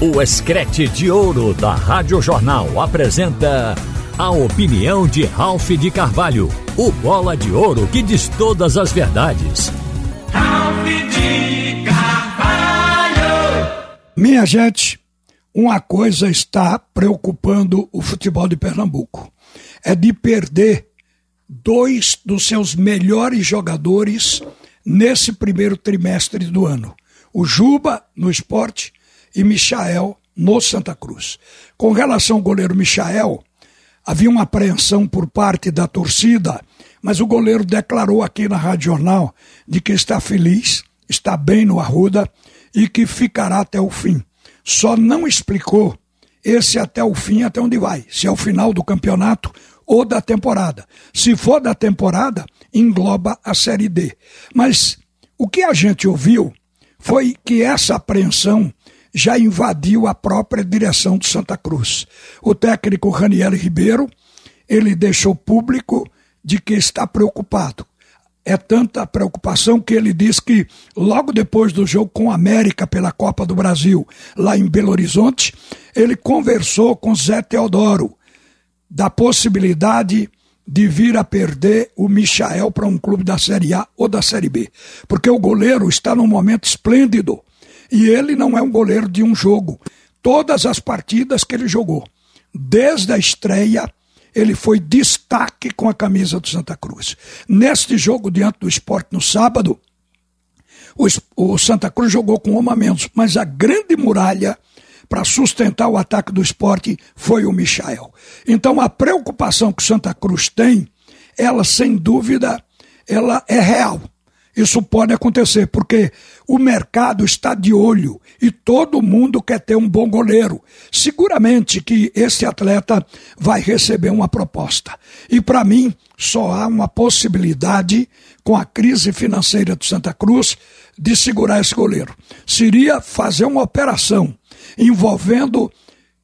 O Escrete de Ouro da Rádio Jornal apresenta a opinião de Ralph de Carvalho, o bola de ouro que diz todas as verdades. Ralph de Carvalho! Minha gente, uma coisa está preocupando o futebol de Pernambuco: é de perder dois dos seus melhores jogadores nesse primeiro trimestre do ano. O Juba no esporte e Michael no Santa Cruz. Com relação ao goleiro Michael, havia uma apreensão por parte da torcida, mas o goleiro declarou aqui na Rádio Jornal de que está feliz, está bem no Arruda e que ficará até o fim. Só não explicou esse até o fim, até onde vai, se é o final do campeonato ou da temporada. Se for da temporada, engloba a Série D. Mas o que a gente ouviu foi que essa apreensão já invadiu a própria direção do Santa Cruz. O técnico Raniel Ribeiro, ele deixou público de que está preocupado. É tanta preocupação que ele diz que logo depois do jogo com a América pela Copa do Brasil, lá em Belo Horizonte, ele conversou com Zé Teodoro da possibilidade de vir a perder o Michael para um clube da Série A ou da Série B. Porque o goleiro está num momento esplêndido e ele não é um goleiro de um jogo. Todas as partidas que ele jogou, desde a estreia, ele foi destaque com a camisa do Santa Cruz. Neste jogo diante do esporte no sábado, o, o Santa Cruz jogou com uma menos, mas a grande muralha para sustentar o ataque do esporte foi o Michael. Então a preocupação que o Santa Cruz tem, ela sem dúvida, ela é real. Isso pode acontecer, porque o mercado está de olho e todo mundo quer ter um bom goleiro. Seguramente que esse atleta vai receber uma proposta. E para mim, só há uma possibilidade, com a crise financeira do Santa Cruz, de segurar esse goleiro. Seria fazer uma operação envolvendo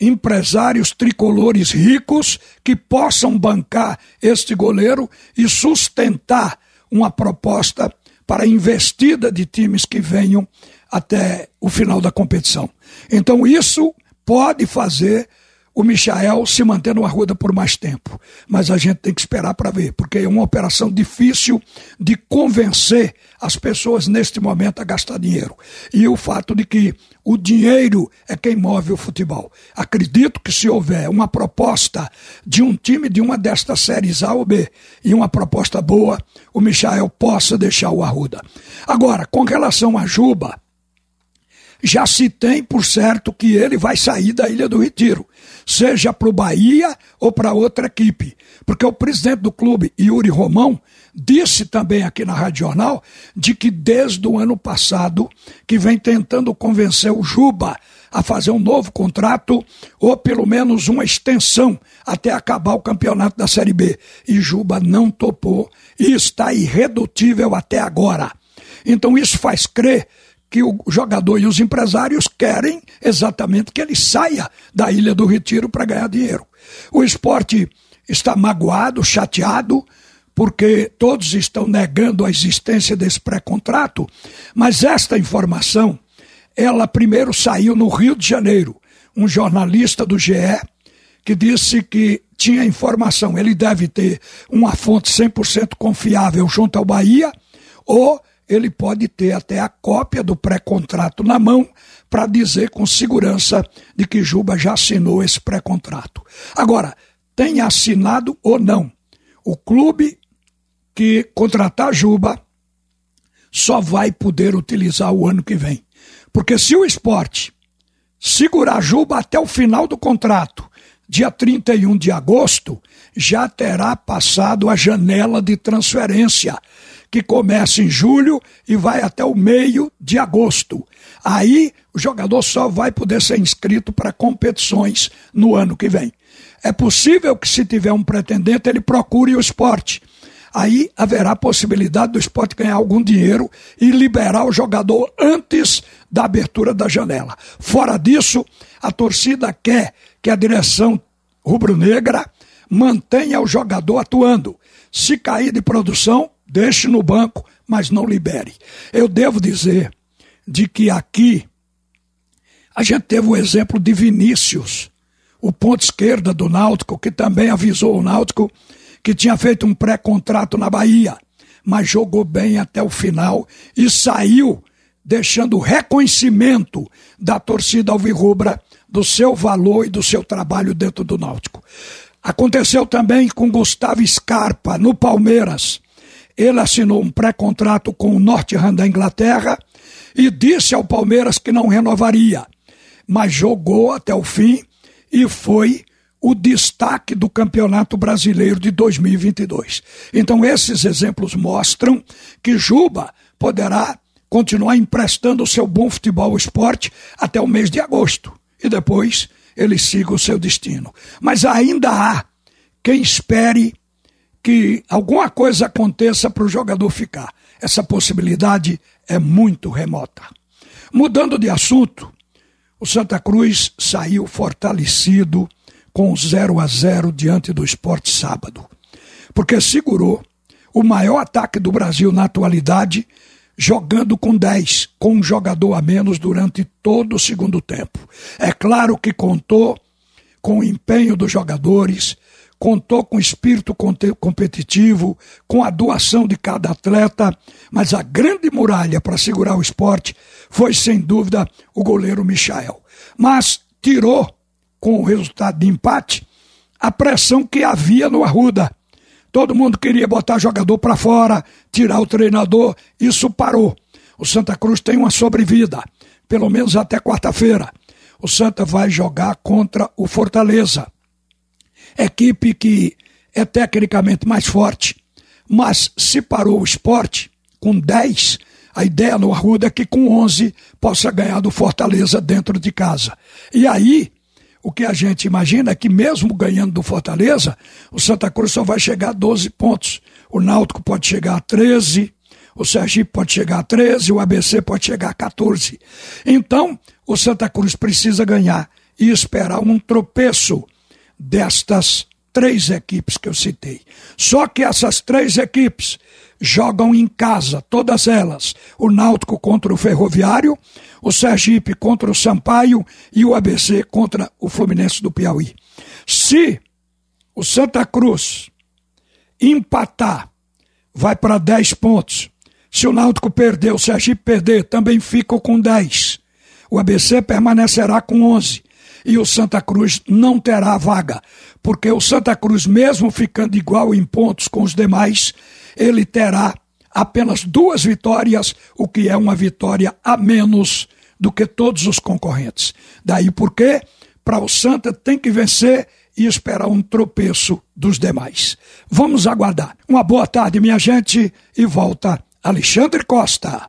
empresários tricolores ricos que possam bancar este goleiro e sustentar uma proposta para investida de times que venham até o final da competição. Então, isso pode fazer o Michael se manter no Arruda por mais tempo. Mas a gente tem que esperar para ver, porque é uma operação difícil de convencer as pessoas neste momento a gastar dinheiro. E o fato de que o dinheiro é quem move o futebol. Acredito que se houver uma proposta de um time de uma destas séries A ou B e uma proposta boa, o Michael possa deixar o Arruda. Agora, com relação a Juba, já se tem por certo que ele vai sair da Ilha do Retiro, seja para o Bahia ou para outra equipe. Porque o presidente do clube, Yuri Romão, disse também aqui na Rádio Jornal de que desde o ano passado que vem tentando convencer o Juba a fazer um novo contrato ou pelo menos uma extensão até acabar o campeonato da Série B. E Juba não topou e está irredutível até agora. Então isso faz crer que o jogador e os empresários querem exatamente que ele saia da Ilha do Retiro para ganhar dinheiro. O esporte está magoado, chateado, porque todos estão negando a existência desse pré-contrato, mas esta informação, ela primeiro saiu no Rio de Janeiro. Um jornalista do GE que disse que tinha informação, ele deve ter uma fonte 100% confiável junto ao Bahia, ou ele pode ter até a cópia do pré-contrato na mão para dizer com segurança de que Juba já assinou esse pré-contrato. Agora, tenha assinado ou não, o clube que contratar Juba só vai poder utilizar o ano que vem. Porque se o esporte segurar Juba até o final do contrato, dia 31 de agosto, já terá passado a janela de transferência que começa em julho e vai até o meio de agosto. Aí o jogador só vai poder ser inscrito para competições no ano que vem. É possível que, se tiver um pretendente, ele procure o esporte. Aí haverá possibilidade do esporte ganhar algum dinheiro e liberar o jogador antes da abertura da janela. Fora disso, a torcida quer que a direção rubro-negra mantenha o jogador atuando. Se cair de produção, deixe no banco, mas não libere. Eu devo dizer de que aqui A gente teve o exemplo de Vinícius, o ponto esquerda do Náutico, que também avisou o Náutico que tinha feito um pré-contrato na Bahia, mas jogou bem até o final e saiu deixando reconhecimento da torcida alvirrubra do seu valor e do seu trabalho dentro do Náutico. Aconteceu também com Gustavo Scarpa, no Palmeiras. Ele assinou um pré-contrato com o Northam da Inglaterra e disse ao Palmeiras que não renovaria, mas jogou até o fim e foi o destaque do Campeonato Brasileiro de 2022. Então, esses exemplos mostram que Juba poderá continuar emprestando o seu bom futebol ao esporte até o mês de agosto. E depois ele siga o seu destino. Mas ainda há quem espere que alguma coisa aconteça para o jogador ficar. Essa possibilidade é muito remota. Mudando de assunto, o Santa Cruz saiu fortalecido com 0 a 0 diante do esporte sábado, porque segurou o maior ataque do Brasil na atualidade, jogando com 10, com um jogador a menos durante todo o segundo tempo. É claro que contou com o empenho dos jogadores, contou com espírito competitivo, com a doação de cada atleta, mas a grande muralha para segurar o esporte foi, sem dúvida, o goleiro Michael. Mas tirou com o resultado de empate, a pressão que havia no Arruda. Todo mundo queria botar jogador para fora, tirar o treinador, isso parou. O Santa Cruz tem uma sobrevida, pelo menos até quarta-feira. O Santa vai jogar contra o Fortaleza. Equipe que é tecnicamente mais forte, mas se parou o esporte com 10, a ideia no Arruda é que com 11 possa ganhar do Fortaleza dentro de casa. E aí o que a gente imagina é que, mesmo ganhando do Fortaleza, o Santa Cruz só vai chegar a 12 pontos. O Náutico pode chegar a 13, o Sergipe pode chegar a 13, o ABC pode chegar a 14. Então, o Santa Cruz precisa ganhar e esperar um tropeço destas três equipes que eu citei. Só que essas três equipes jogam em casa, todas elas. O Náutico contra o Ferroviário, o Sergipe contra o Sampaio e o ABC contra o Fluminense do Piauí. Se o Santa Cruz empatar, vai para 10 pontos. Se o Náutico perder, o Sergipe perder, também fica com 10. O ABC permanecerá com 11 e o Santa Cruz não terá vaga, porque o Santa Cruz, mesmo ficando igual em pontos com os demais, ele terá apenas duas vitórias, o que é uma vitória a menos do que todos os concorrentes. Daí porque, para o Santa, tem que vencer e esperar um tropeço dos demais. Vamos aguardar. Uma boa tarde, minha gente, e volta Alexandre Costa.